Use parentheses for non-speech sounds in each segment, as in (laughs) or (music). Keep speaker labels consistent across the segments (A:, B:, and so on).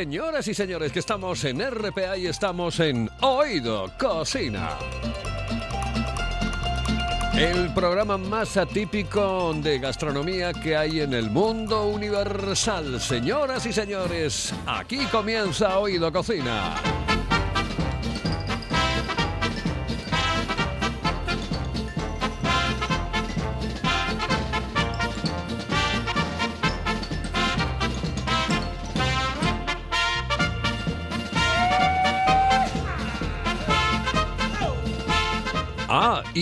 A: Señoras y señores, que estamos en RPA y estamos en Oído Cocina. El programa más atípico de gastronomía que hay en el mundo universal. Señoras y señores, aquí comienza Oído Cocina.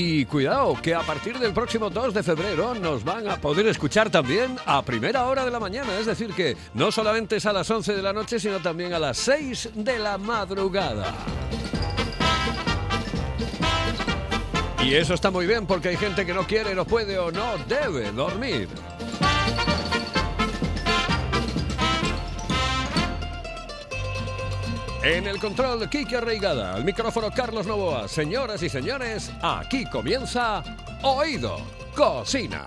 A: Y cuidado, que a partir del próximo 2 de febrero nos van a poder escuchar también a primera hora de la mañana. Es decir, que no solamente es a las 11 de la noche, sino también a las 6 de la madrugada. Y eso está muy bien porque hay gente que no quiere, no puede o no debe dormir. En el control, Kike Arraigada. Al micrófono, Carlos Novoa. Señoras y señores, aquí comienza Oído Cocina.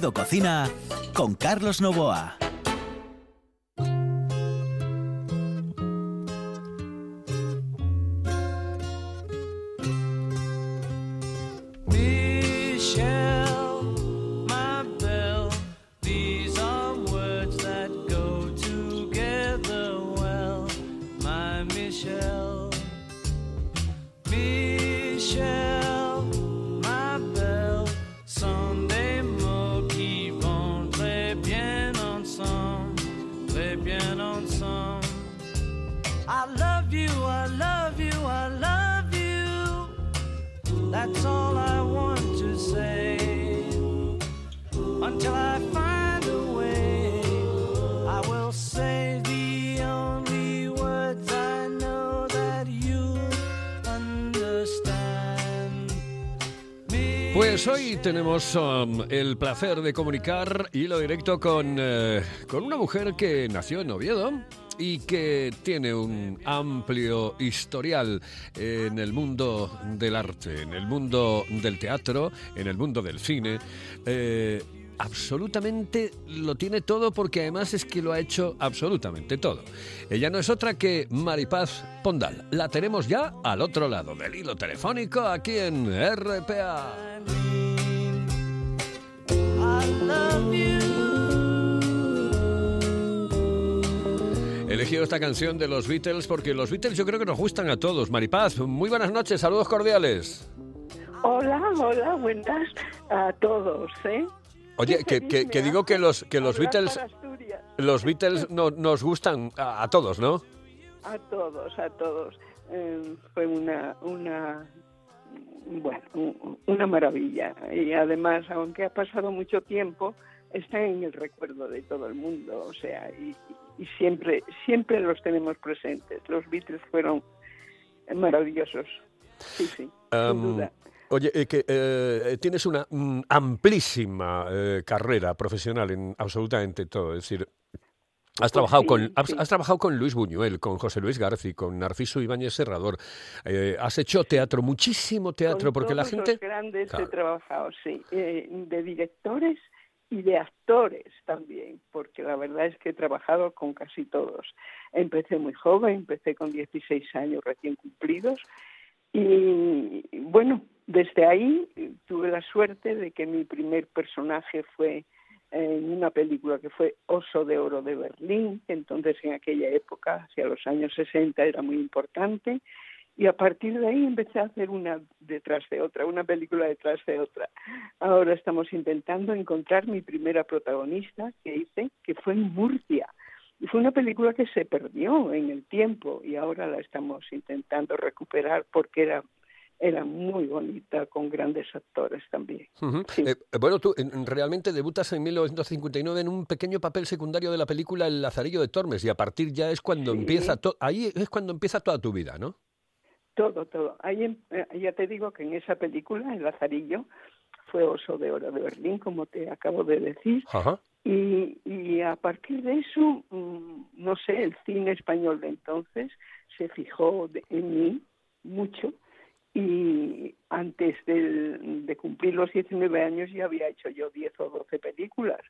B: Cocina con Carlos Novoa.
A: Tenemos um, el placer de comunicar hilo directo con, eh, con una mujer que nació en Oviedo y que tiene un amplio historial en el mundo del arte, en el mundo del teatro, en el mundo del cine. Eh, absolutamente lo tiene todo porque además es que lo ha hecho absolutamente todo. Ella no es otra que Maripaz Pondal. La tenemos ya al otro lado del hilo telefónico aquí en RPA. Elegido esta canción de los Beatles porque los Beatles yo creo que nos gustan a todos. Maripaz, muy buenas noches, saludos cordiales.
C: Hola, hola, buenas a todos, ¿eh?
A: Oye, que, que- que digo que los, que los Beatles, los Beatles no- nos gustan a, a todos, ¿no?
C: A todos, a todos. Eh, fue una, una, bueno, un- una maravilla. Y además, aunque ha pasado mucho tiempo, está en el recuerdo de todo el mundo. O sea, y, y siempre, siempre los tenemos presentes. Los Beatles fueron maravillosos. Sí, sí, sin duda.
A: Oye, eh, que eh, tienes una mm, amplísima eh, carrera profesional en absolutamente todo. Es decir, has trabajado,
C: sí,
A: con, has,
C: sí.
A: has trabajado con Luis Buñuel, con José Luis Garci, con Narciso Ibáñez Serrador. Eh, has hecho teatro, muchísimo teatro,
C: Con
A: porque la
C: todos
A: gente...
C: Los grandes
A: Claro.
C: he trabajado, sí. Eh, de directores y de actores también, porque la verdad es que he trabajado con casi todos. Empecé muy joven, empecé con 16 años recién cumplidos y bueno, desde ahí tuve la suerte de que mi primer personaje fue en una película que fue Oso de Oro de Berlín, que entonces en aquella época, hacia los años 60, era muy importante, y a partir de ahí empecé a hacer una detrás de otra, una película detrás de otra. Ahora estamos intentando encontrar mi primera protagonista que hice, que fue en Murcia. Y fue una película que se perdió en el tiempo y ahora la estamos intentando recuperar porque era era muy bonita, con grandes actores también. sí.
A: eh, bueno, tú en, realmente debutas en 1959 en un pequeño papel secundario de la película El Lazarillo de Tormes y a partir ya es cuando
C: Sí.
A: empieza, to- ahí es cuando empieza toda tu vida, ¿no?
C: Todo, todo. Ahí, em- eh, ya te digo que en esa película, El Lazarillo, fue Oso de Oro de Berlín, como te acabo de decir,
A: Ajá.
C: y, y a partir de eso, mm, no sé, el cine español de entonces se fijó en mí mucho y antes de cumplir los 19 años ya había hecho yo 10 o 12 películas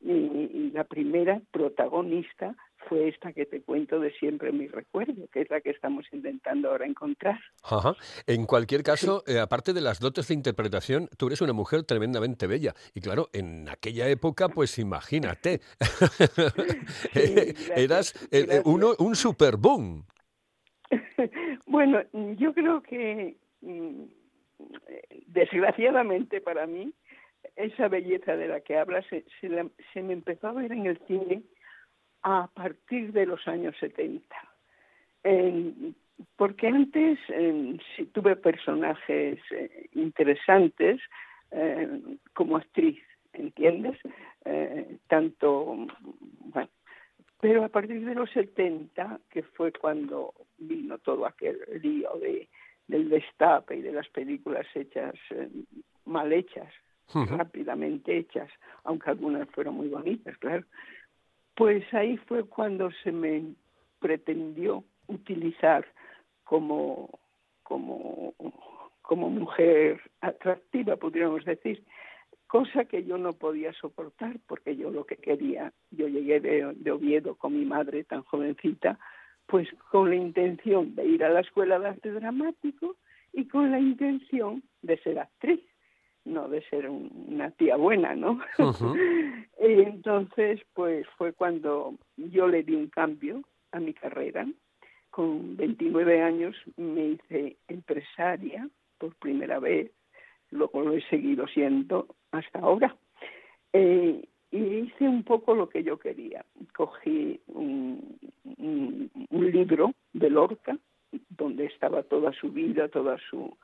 C: y, y la primera protagonista fue esta que te cuento de siempre mi recuerdo, que es la que estamos intentando ahora encontrar.
A: Ajá. En cualquier caso, eh, aparte de las dotes de interpretación, tú eres una mujer tremendamente bella. Y claro, en aquella época, pues imagínate, (laughs)
C: Sí, gracias,
A: eras eh, eh, uno, un super boom. (laughs)
C: bueno, yo creo que mm, desgraciadamente para mí esa belleza de la que hablas se, se, se me empezó a ver en el cine a partir de los años 70. En- porque antes sí tuve personajes eh, interesantes eh, como actriz, ¿entiendes? Eh, tanto, bueno, pero a partir de los 70, que fue cuando vino todo aquel lío de, del destape y de las películas hechas, eh, mal hechas, rápidamente hechas, aunque algunas fueron muy bonitas, claro, pues ahí fue cuando se me pretendió utilizar como, como, como mujer atractiva, podríamos decir, cosa que yo no podía soportar porque yo lo que quería, yo llegué de, de Oviedo con mi madre tan jovencita, pues con la intención de ir a la escuela de arte dramático y con la intención de ser actriz, no de ser un- una tía buena, ¿no? (laughs) Y entonces, pues fue cuando yo le di un cambio a mi carrera. Con 29 años me hice empresaria por primera vez, luego lo he seguido siendo hasta ahora. Eh, y hice un poco lo que yo quería. Cogí un, libro de Lorca, donde estaba toda su vida, toda su,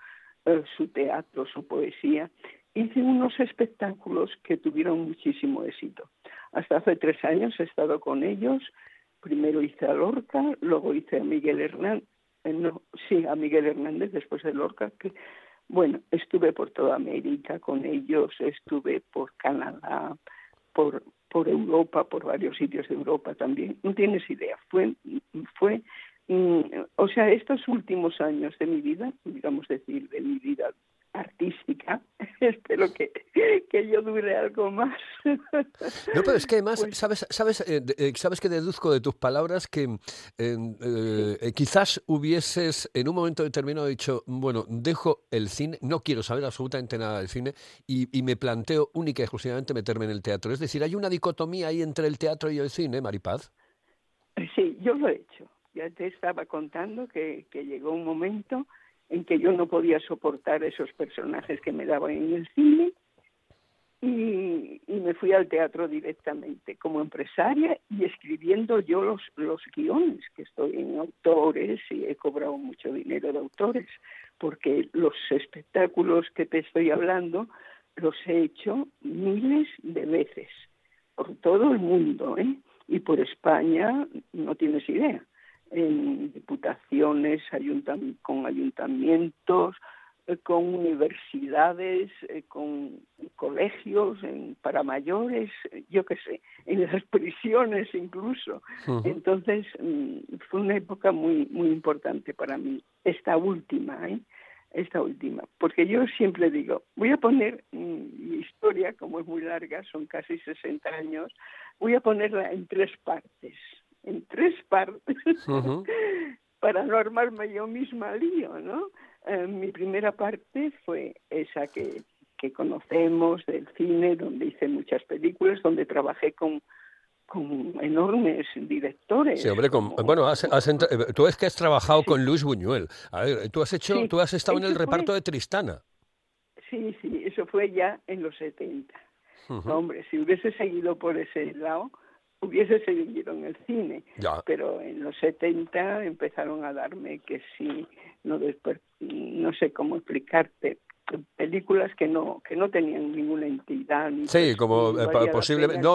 C: eh, su teatro, su poesía. Hice unos espectáculos que tuvieron muchísimo éxito. Hasta hace tres años he estado con ellos. Primero hice a Lorca, luego hice a Miguel Hernández, no, sí, a Miguel Hernández después de Lorca, que bueno, estuve por toda América con ellos, estuve por Canadá, por, por Europa, por varios sitios de Europa también. No tienes idea, fue, fue, mm, o sea, estos últimos años de mi vida, digamos decir, de mi vida artística, (laughs) espero que, (laughs) que yo dure algo más.
A: No, pero es que además,
C: Pues-
A: sabes, sabes, eh, eh, sabes que deduzco de tus palabras que eh, eh, quizás hubieses en un momento determinado dicho, bueno, dejo el cine, no quiero saber absolutamente nada del cine y, y me planteo única y exclusivamente meterme en el teatro. Es decir, hay una dicotomía ahí entre el teatro y el cine, Maripaz.
C: Sí, yo lo he hecho. Ya te estaba contando que, que llegó un momento en que yo no podía soportar esos personajes que me daban en el cine y, me fui al teatro directamente como empresaria y escribiendo yo los, los guiones, que estoy en autores y he cobrado mucho dinero de autores, porque los espectáculos que te estoy hablando los he hecho miles de veces por todo el mundo, ¿eh? Y por España no tienes idea. En diputaciones, ayuntam- con ayuntamientos, con universidades, eh, con colegios en, para mayores, eh, yo qué sé, en las (laughs) prisiones incluso. Entonces mm, fue una época muy muy importante para mí, esta última, ¿eh? esta última, porque yo siempre digo, voy a poner mm, mi historia, como es muy larga, son casi 60 años, voy a ponerla en tres partes, en tres partes, (laughs) para no armarme yo misma lío, ¿no? Eh, mi primera parte fue esa que, que conocemos del cine, donde hice muchas películas, donde trabajé con, con enormes directores.
A: Sí, hombre, con-
C: como-
A: bueno, has- has tú es que has trabajado con Luis Buñuel. A ver, tú has hecho,
C: Sí,
A: tú has estado en el
C: fue-
A: reparto de Tristana.
C: Sí, sí, eso fue ya en los 70.
A: Ujú.
C: Hombre, si hubiese seguido por ese lado, hubiese seguido en el cine.
A: Ya.
C: Pero en los 70 empezaron a darme que sí, no, desper- no sé cómo explicarte, películas que no que no tenían ninguna entidad. ni
A: Sí, como eh, No,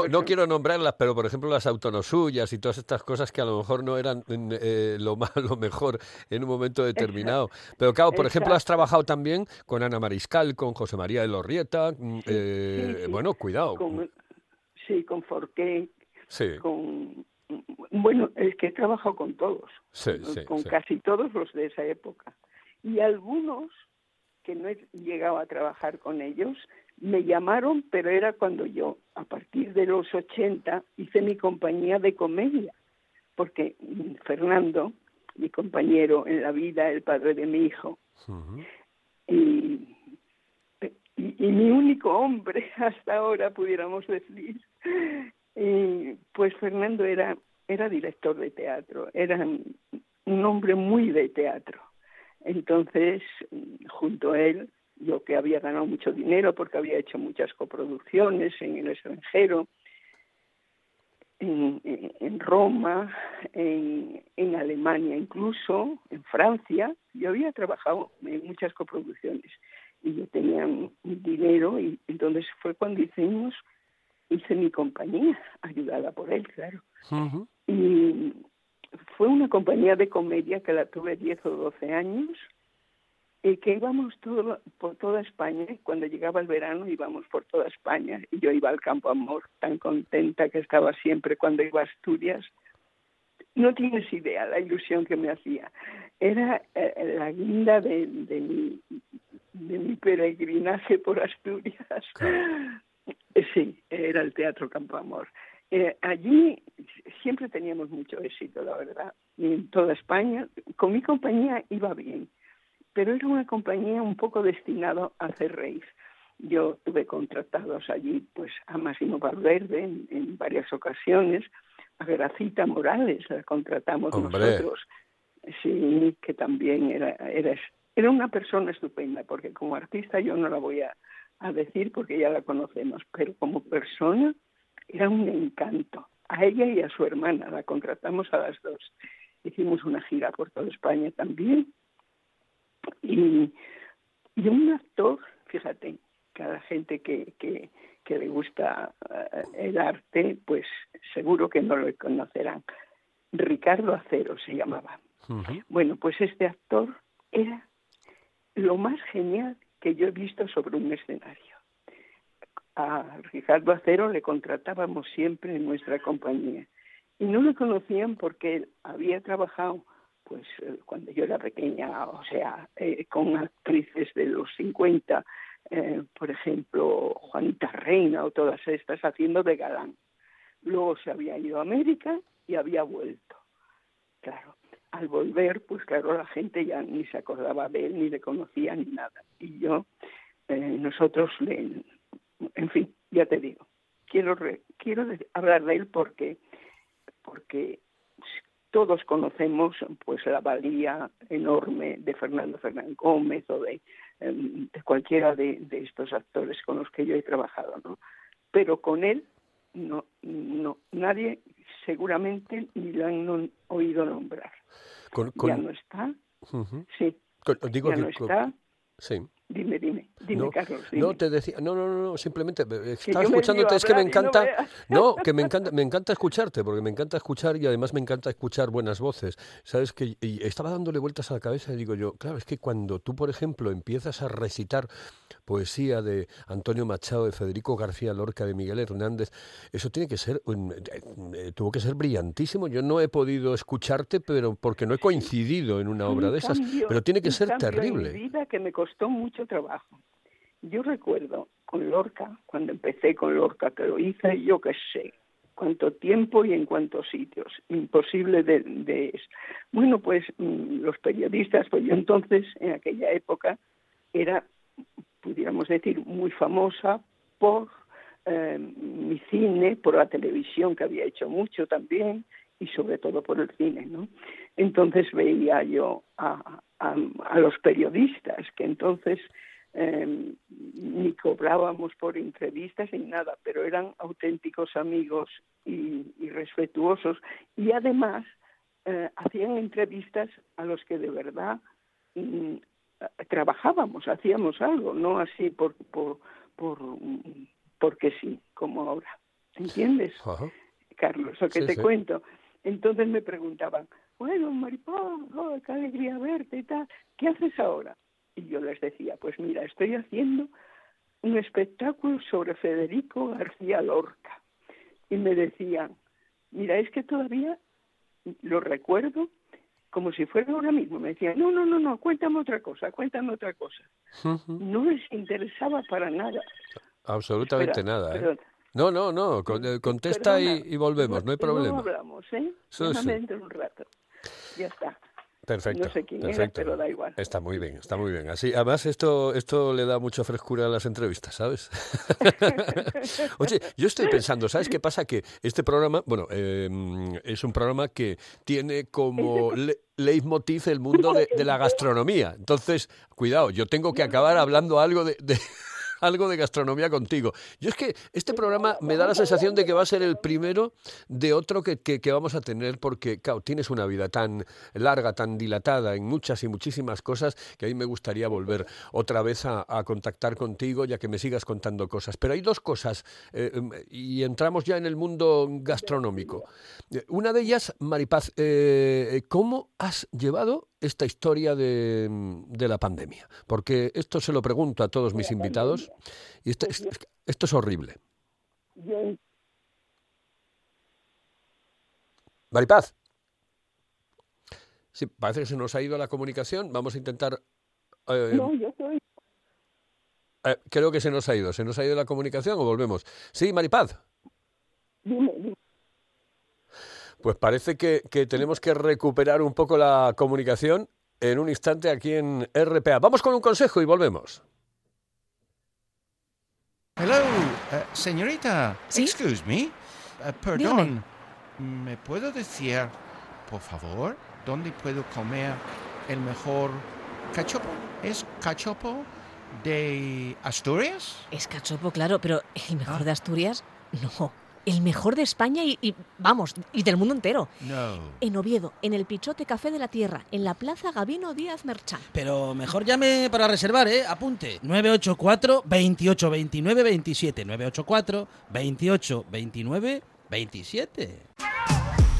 C: el
A: no
C: person-
A: quiero nombrarlas, pero por ejemplo las autonosuyas y todas estas cosas que a lo mejor no eran mm, eh, lo más, (laughs) lo mejor en un momento determinado. Pero claro, por ejemplo, has trabajado también con Ana Mariscal, con José María de Lorrieta. mm, eh,
C: sí, sí.
A: Bueno, cuidado.
C: Con, sí, con Forqué,
A: Sí,
C: con... Bueno, es que he trabajado con todos.
A: sí, sí.
C: con
A: sí.
C: casi todos los de esa época. Y algunos que no he llegado a trabajar con ellos me llamaron, pero era cuando yo, a partir de los 80, hice mi compañía de comedia, porque Fernando, mi compañero en la vida, el padre de mi hijo, y, y mi único hombre (laughs) hasta ahora, pudiéramos decir. Y, pues Fernando era, era director de teatro, era un hombre muy de teatro. Entonces, junto a él, yo que había ganado mucho dinero porque había hecho muchas coproducciones en el extranjero, en, Roma, en, en Alemania incluso, en Francia. Yo había trabajado en muchas coproducciones y yo tenía dinero y entonces fue cuando hicimos, hice mi compañía, ayudada por él, claro. Y fue una compañía de comedia que la tuve 10 o 12 años y que íbamos todo, por toda España. y Cuando llegaba el verano íbamos por toda España y yo iba al Campo Amor tan contenta que estaba siempre cuando iba a Asturias. No tienes idea la ilusión que me hacía. Era eh, la guinda de, de mi, de mi peregrinaje por Asturias. Sí, era el Teatro Campo Amor. Eh, allí siempre teníamos mucho éxito, la verdad, en toda España. Con mi compañía iba bien, pero era una compañía un poco destinada a hacer reír. Yo tuve contratados allí pues a Máximo Valverde en, en varias ocasiones, a Gracita Morales la contratamos
A: Hombre.
C: nosotros, sí, que también era, era, era una persona estupenda, porque como artista yo no la voy a, a decir porque ya la conocemos, pero como persona era un encanto. A ella y a su hermana la contratamos a las dos. Hicimos una gira por toda España también. Y, y un actor, fíjate, que a la gente que, que, que le gusta eh, el arte, pues seguro que no lo conocerán. Ricardo Acero se llamaba. Bueno, pues este actor era lo más genial que yo he visto sobre un escenario. A Ricardo Acero le contratábamos siempre en nuestra compañía y no lo conocían porque él había trabajado pues eh, cuando yo era pequeña, o sea, eh, con actrices de los 50, eh, por ejemplo, Juanita Reina o todas estas, haciendo de galán. Luego se había ido a América y había vuelto. Claro, al volver, pues claro, la gente ya ni se acordaba de él, ni le conocía, ni nada. Y yo, eh, nosotros, le, en fin, ya te digo, quiero, re- quiero hablar de él porque, porque todos conocemos pues la valía enorme de Fernando Fernán Gómez o de, em, de cualquiera de, de estos actores con los que yo he trabajado, ¿no? Pero con él no, no, nadie seguramente ni lo han oído nombrar.
A: Con,
C: Ya
A: con-
C: no está,
A: Ujú.
C: sí,
A: Con- digo
C: ya no está,
A: sí.
C: Dime, dime, dime,
A: no,
C: Carlos. Dime.
A: no te decía, no, no, no, no, simplemente eh, estaba escuchándote, es que me
C: no
A: encanta, no, que me encanta, me encanta escucharte, porque me encanta escuchar y además me encanta escuchar buenas voces. Sabes que y estaba dándole vueltas a la cabeza y digo yo, claro, es que cuando tú, por ejemplo, empiezas a recitar poesía de Antonio Machado, de Federico García Lorca, de Miguel Hernández, eso tiene que ser, eh, eh, tuvo que ser brillantísimo. Yo no he podido escucharte, pero porque no he coincidido en una obra de esas,
C: cambio-
A: pero tiene que ser
C: En
A: terrible.
C: mi vida que me costó mucho trabajo. Yo recuerdo con Lorca, cuando empecé con Lorca, que lo hice yo que sé, cuánto tiempo y en cuántos sitios. Imposible de, de... Bueno, pues mm, los periodistas, pues yo entonces, en aquella época, era, pudiéramos decir, muy famosa por eh, mi cine, por la televisión, que había hecho mucho también, y sobre todo por el cine, ¿no? Entonces veía yo a, a, a los periodistas, que entonces eh, ni cobrábamos por entrevistas ni nada, pero eran auténticos amigos y, y respetuosos, y además eh, hacían entrevistas a los que de verdad mm, trabajábamos, hacíamos algo, no así por, por, por, porque sí, como ahora. ¿Entiendes?
A: Ajá.
C: Carlos, lo que
A: Sí,
C: te
A: sí.
C: cuento. Entonces me preguntaban, bueno, Maripaz, oh, qué alegría verte y tal, ¿qué haces ahora? Y yo les decía, pues mira, estoy haciendo un espectáculo sobre Federico García Lorca. Y me decían, mira, es que todavía lo recuerdo como si fuera ahora mismo. Me decían, no, no, no, no, cuéntame otra cosa, cuéntame otra cosa. No les interesaba para nada.
A: Absolutamente
C: Espera,
A: nada, ¿eh? No, no, no, eh, contesta y,
C: Perdona,
A: y volvemos, no hay problema.
C: hablamos, ¿eh?
A: Sí,
C: un rato. Ya está.
A: Perfecto.
C: No sé quién era,
A: perfecto.
C: pero da igual.
A: Está muy bien, está muy bien. Así, además esto, esto le da mucha frescura a las entrevistas, ¿sabes? (laughs) Oye, yo estoy pensando, ¿sabes qué pasa? Que este programa, bueno, eh, es un programa que tiene como le- leitmotiv el mundo de, de la gastronomía. Entonces, cuidado, yo tengo que acabar hablando algo de, de- algo de gastronomía contigo. Yo es que este programa me da la sensación de que va a ser el primero de otro que, que- que vamos a tener porque, claro, tienes una vida tan larga, tan dilatada en muchas y muchísimas cosas que a mí me gustaría volver otra vez a, a contactar contigo ya que me sigas contando cosas. Pero hay dos cosas eh, em, y entramos ya en el mundo gastronómico. Eh, Una de ellas, Maripaz, eh, ¿cómo has llevado esta historia de, de la pandemia? Porque esto se lo pregunto a todos mis invitados y esto, es- esto es horrible.
C: Yo,
A: Maripaz. Sí, parece que se nos ha ido la comunicación. Vamos a intentar... eh,
C: no, yo soy.
A: eh, creo que se nos ha ido. ¿Se nos ha ido la comunicación o volvemos? Sí, Maripaz.
C: Dime, dime.
A: Pues parece que, que tenemos que recuperar un poco la comunicación en un instante aquí en RPA. Vamos con un consejo y volvemos.
D: Hello, eh, señorita.
E: ¿Sí?
D: Excuse me. Eh, perdón. ¿Me puedo decir, por favor, dónde puedo comer el mejor cachopo? ¿Es cachopo de Asturias?
F: Es cachopo, claro, pero el mejor
D: Ah.
F: de Asturias, no. El mejor de España y, y, vamos, y del mundo entero.
D: No.
F: En Oviedo, en el Pichote Café de la Tierra, en la Plaza Gabino Díaz Merchán.
G: Pero mejor llame para reservar, ¿eh? Apunte. 984 28 29 27. 984 28 29 27.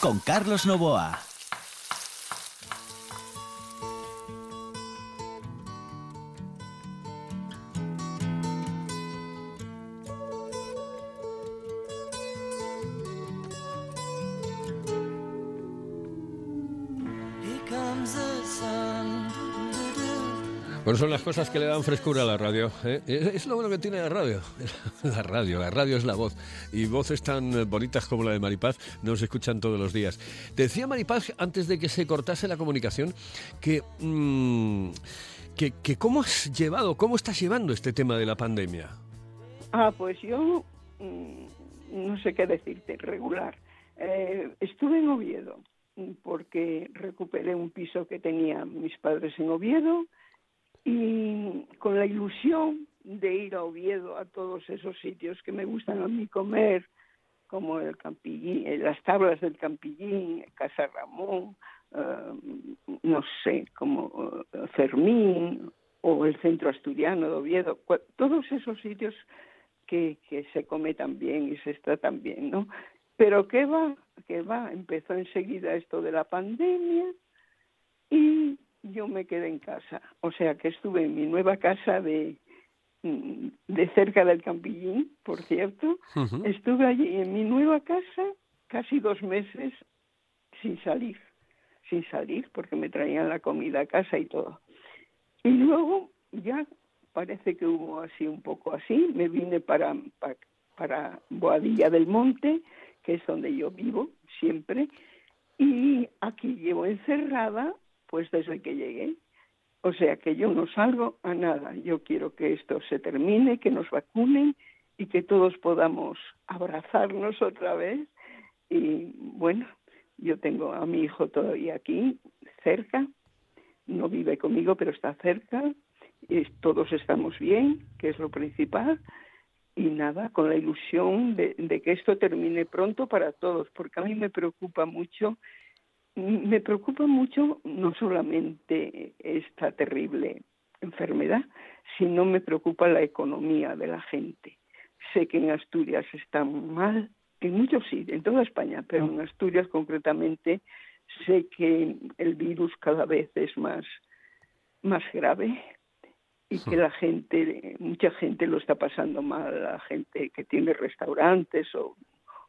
B: Con Carlos Novoa.
A: Bueno, son las cosas que le dan frescura a la radio. ¿eh? Es lo bueno que tiene la radio. (laughs) La radio, la radio es la voz. Y voces tan bonitas como la de Maripaz nos escuchan todos los días. Decía Maripaz, antes de que se cortase la comunicación, que... mm, que, ¿cómo has llevado, cómo estás llevando este tema de la pandemia?
C: Ah, pues yo mm, no sé qué decirte, regular. Eh, estuve en Oviedo porque recuperé un piso que tenían mis padres en Oviedo y con la ilusión de ir a Oviedo a todos esos sitios que me gustan a mí comer, como el Campillín, eh, las tablas del Campillín, Casa Ramón, eh, no sé, como eh, Fermín o el Centro Asturiano de Oviedo, todos esos sitios que, que se come tan bien y se está tan bien, ¿no? Pero qué va, qué va, empezó enseguida esto de la pandemia y yo me quedé en casa. O sea que estuve en mi nueva casa de, mm, de cerca del Campillín, por cierto. Estuve allí en mi nueva casa casi dos meses sin salir, sin salir porque me traían la comida a casa y todo. Y luego ya parece que hubo así un poco así, me vine para, para, para Boadilla del Monte, que es donde yo vivo siempre, y aquí llevo encerrada pues desde que llegué. O sea que yo no salgo a nada. Yo quiero que esto se termine, que nos vacunen y que todos podamos abrazarnos otra vez. Y bueno, yo tengo a mi hijo todavía aquí, cerca. No vive conmigo, pero está cerca. Y todos estamos bien, que es lo principal. Y nada, con la ilusión de, de que esto termine pronto para todos, porque a mí me preocupa mucho me preocupa mucho no solamente esta terrible enfermedad, sino me preocupa la economía de la gente. Sé que en Asturias está mal, en muchos sí, en toda España, pero en Asturias concretamente sé que el virus cada vez es más, más grave y que la gente, mucha gente lo está pasando mal, la gente que tiene restaurantes o,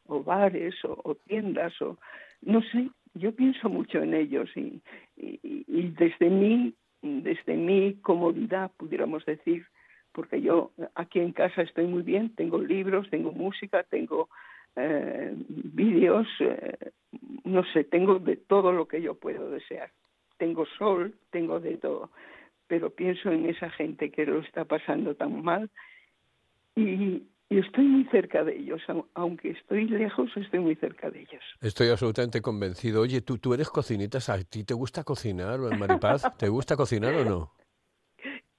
C: o bares o, o tiendas o no sé, yo pienso mucho en ellos y, y, desde mi desde mi comodidad pudiéramos decir porque yo aquí en casa estoy muy bien tengo libros tengo música tengo eh, vídeos eh, no sé tengo de todo lo que yo puedo desear. Tengo sol tengo de todo pero pienso en esa gente que lo está pasando tan mal y, y estoy muy cerca de ellos, au- aunque estoy lejos, estoy muy cerca de ellos.
A: Estoy absolutamente convencido. Oye, ¿tú, tú eres cocinita, ¿a ti te gusta cocinar, Maripaz? ¿Te gusta cocinar o no?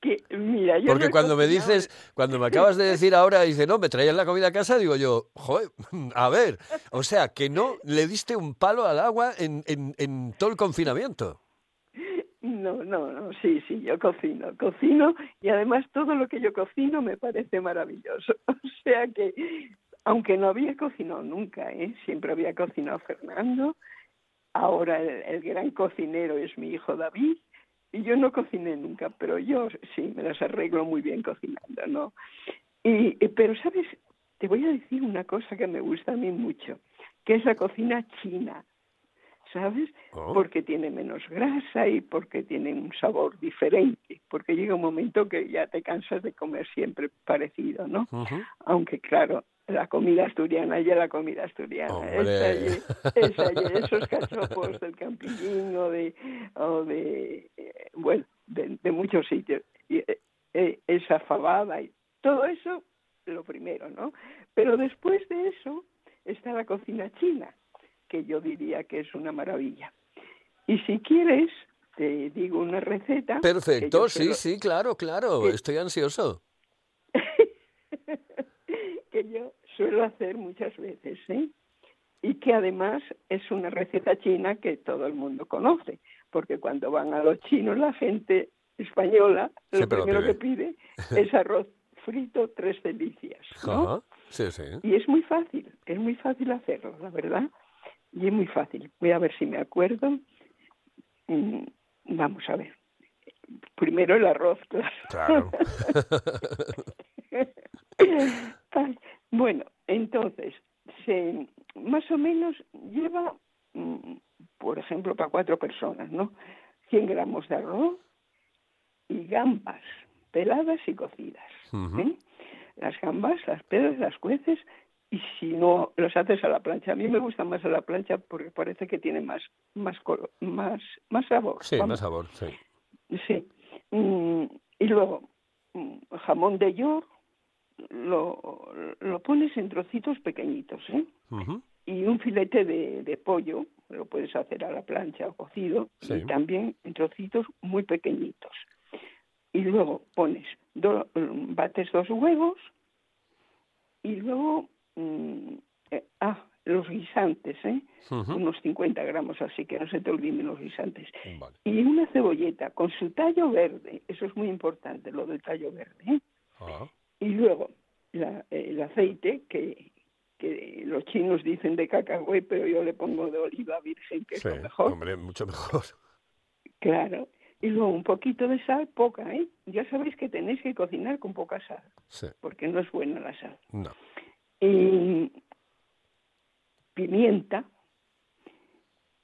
C: Que, mira, yo
A: Porque
C: no
A: cuando me dices, cuando me acabas de decir ahora, dice, no, me traías la comida a casa, digo yo, joder, a ver, o sea, que no le diste un palo al agua en, en, en todo el confinamiento.
C: No, no, no, sí, sí, yo cocino, cocino y además todo lo que yo cocino me parece maravilloso. (laughs) O sea que, aunque no había cocinado nunca, ¿eh? siempre había cocinado Fernando, ahora el, gran cocinero es mi hijo David y yo no cociné nunca, pero yo sí me las arreglo muy bien cocinando, ¿no? Y, y- pero, ¿sabes? Te voy a decir una cosa que me gusta a mí mucho, que es la cocina china. ¿Sabes?
A: Oh.
C: Porque tiene menos grasa y porque tiene un sabor diferente, porque llega un momento que ya te cansas de comer siempre parecido, ¿no? Aunque claro, la comida asturiana ya la comida asturiana, esa y- esa y esos cachopos del campillín o de, o de eh, bueno, de, de muchos sitios, y, eh, eh, esa fabada y todo eso, lo primero, ¿no? Pero después de eso está la cocina china, que yo diría que es una maravilla. Y si quieres, te digo una receta.
A: Perfecto, sí, sí, claro, claro,
C: que-
A: estoy ansioso. (laughs)
C: que yo suelo hacer muchas veces, ¿eh? Y que además es una receta china que todo el mundo conoce, porque cuando van a los chinos la gente española lo primero
A: pide.
C: que pide (laughs) es arroz frito tres delicias, ¿no?
A: Ajá, sí, sí.
C: Y es muy fácil, es muy fácil hacerlo, la verdad. Y es muy fácil. Voy a ver si me acuerdo. Mm, Vamos a ver. Primero el arroz, claro. (laughs) Bueno, entonces, se, más o menos lleva, mm, por ejemplo, para cuatro personas, ¿no? 100 gramos de arroz y gambas peladas y cocidas. ¿eh? Las gambas, las pelas, las cueces y si no los haces a la plancha. A mí me gusta más a la plancha porque parece que tiene más más colo- más más sabor.
A: Sí,
C: vamos.
A: más sabor, sí.
C: Sí. Mm, y luego, mm, jamón de york, lo, lo pones en trocitos pequeñitos, ¿eh? Y un filete de, de pollo, lo puedes hacer a la plancha o cocido,
A: Sí.
C: y también en trocitos muy pequeñitos. Y luego pones, do- mm, bates dos huevos y luego, mm, eh, ah, los guisantes, ¿eh? Unos 50 gramos, así que no se te olviden los guisantes.
A: Vale.
C: Y una cebolleta con su tallo verde, eso es muy importante, lo del tallo verde. ¿eh?
A: Ah,
C: Y luego la- el aceite, que, que los chinos dicen de cacahué, pero yo le pongo de oliva virgen, que
A: sí,
C: es lo mejor.
A: hombre, mucho mejor.
C: Claro. Y luego un poquito de sal, poca, ¿eh? Ya sabéis que tenéis que cocinar con poca sal,
A: Sí,
C: porque no es buena la sal.
A: no.
C: Y pimienta.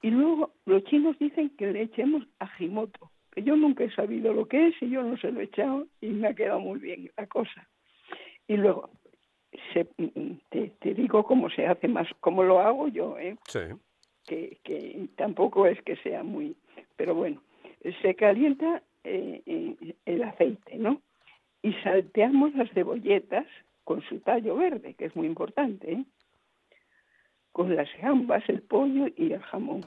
C: Y luego los chinos dicen que le echemos ajimoto, que yo nunca he sabido lo que es y yo no se lo he echado y me ha quedado muy bien la cosa. Y luego, se, te, te digo cómo se hace más, cómo lo hago yo, ¿eh?
A: Sí.
C: que, que tampoco es que sea muy, pero bueno, se calienta eh, eh, el aceite, ¿no? Y salteamos las cebolletas con su tallo verde, que es muy importante, ¿eh? con las gambas, el pollo y el jamón,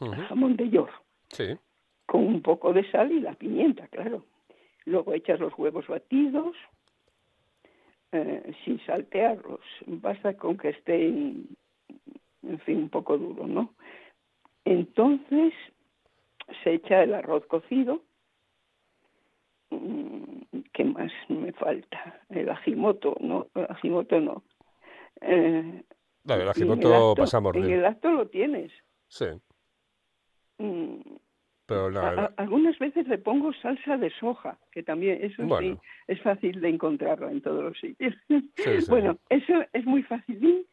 C: el jamón de york,
A: Sí.
C: con un poco de sal y la pimienta, claro. Luego echas los huevos batidos, eh, sin saltearlos, basta con que estén, en fin, un poco duros, ¿no? Entonces se echa el arroz cocido. Mm, ¿Qué más me falta? El ajimoto, no, el ajimoto no. Eh,
A: el
C: en
A: ajimoto
C: acto-
A: pasamos
C: En
A: de...
C: el acto lo tienes.
A: Sí,
C: Mm,
A: pero la,
C: a- algunas veces le pongo salsa de soja, que también, eso
A: Bueno.
C: sí, es fácil de encontrarla en todos los sitios.
A: Sí, sí. (laughs)
C: Bueno, eso es muy facilín.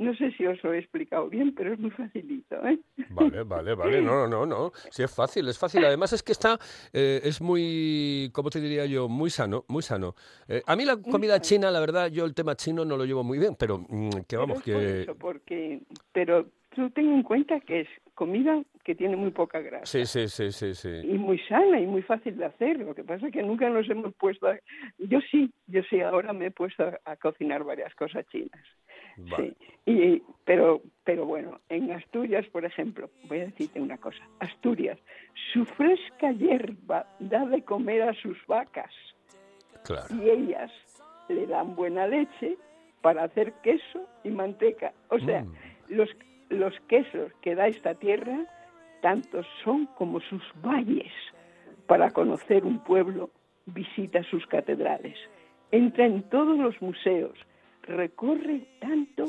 C: No sé si os lo he explicado bien, pero es muy facilito, ¿eh?
A: Vale, vale, vale. No, no, no, no. Sí, es fácil, es fácil. Además es que está, eh, es muy, ¿cómo te diría yo? Muy sano, muy sano. Eh, a mí la comida china, la verdad, yo el tema chino no lo llevo muy bien, pero mm, que
C: Pero
A: vamos,
C: es por
A: que...
C: eso, porque, pero tú ten en cuenta que es comida que tiene muy poca grasa.
A: Sí, sí, sí, sí, sí.
C: y muy sana y muy fácil de hacer. Lo que pasa es que nunca nos hemos puesto a... Yo sí, yo sí, ahora me he puesto a, a cocinar varias cosas chinas.
A: Vale.
C: Sí. Y, pero, pero bueno, en Asturias, por ejemplo, voy a decirte una cosa. Asturias, su fresca hierba da de comer a sus vacas
A: Claro.
C: y ellas le dan buena leche para hacer queso y manteca. O sea,
A: Mm.
C: los, los quesos que da esta tierra, tantos son como sus valles. Para conocer un pueblo, visita sus catedrales, entra en todos los museos, recorre tanto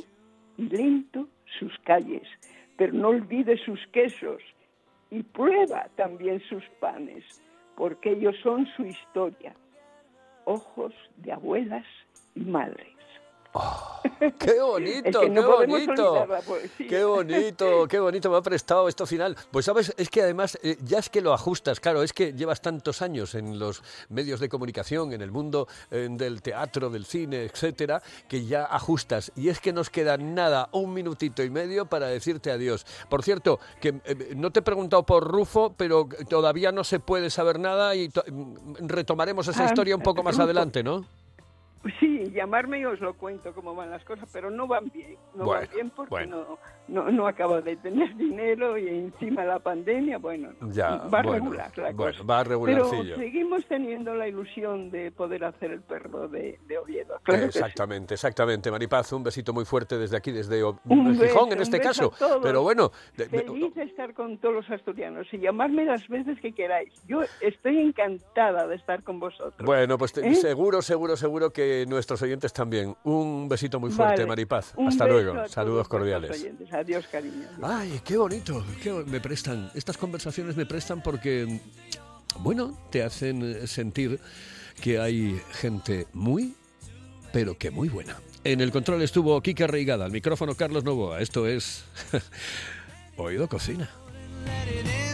C: y lento sus calles, pero no olvide sus quesos y prueba también sus panes, porque ellos son su historia, ojos de abuelas y madres.
A: ¡Qué (laughs) bonito,
C: Es que no
A: qué bonito!
C: poesía.
A: ¡Qué bonito, qué bonito me ha prestado esto final! Pues sabes, es que además eh, ya es que lo ajustas, claro, es que llevas tantos años en los medios de comunicación, en el mundo eh, del teatro, del cine, etcétera, que ya ajustas. Y es que nos queda nada, un minutito y medio para decirte adiós. Por cierto, que eh, no te he preguntado por Rufo, pero todavía no se puede saber nada y mm, retomaremos esa
C: Ah,
A: historia un poco (laughs) más adelante, ¿no? (laughs)
C: Sí, llamarme y os lo cuento cómo van las cosas, pero no van bien, no
A: Bueno,
C: van bien porque
A: bueno.
C: no, no, no acabo de tener dinero y encima la pandemia, bueno,
A: Ya,
C: va
A: bueno,
C: regular la
A: bueno,
C: cosa.
A: va regularcillo.
C: Pero seguimos teniendo la ilusión de poder hacer el perro de, de Oviedo. Claro que sí.
A: exactamente, exactamente. Maripaz, un besito muy fuerte desde aquí, desde O-
C: Un
A: Gijón
C: beso,
A: en este
C: un beso
A: caso.
C: a.
A: Pero bueno, de- de-
C: Feliz de estar con todos los asturianos y llamarme las veces que queráis. Yo estoy encantada de estar con vosotros.
A: bueno, pues te-
C: ¿Eh?
A: seguro, seguro, seguro que nuestros oyentes también. Un besito muy fuerte,
C: Vale.
A: Maripaz. Hasta luego. Saludos cordiales.
C: Adiós, cariño.
A: Ay, qué bonito. qué me prestan. Estas conversaciones me prestan porque, bueno, te hacen eh, sentir que hay gente muy, pero que muy buena. En el control estuvo Kika Reigada, al micrófono Carlos Novoa. Esto es (laughs) Oído Cocina.
H: Let it in.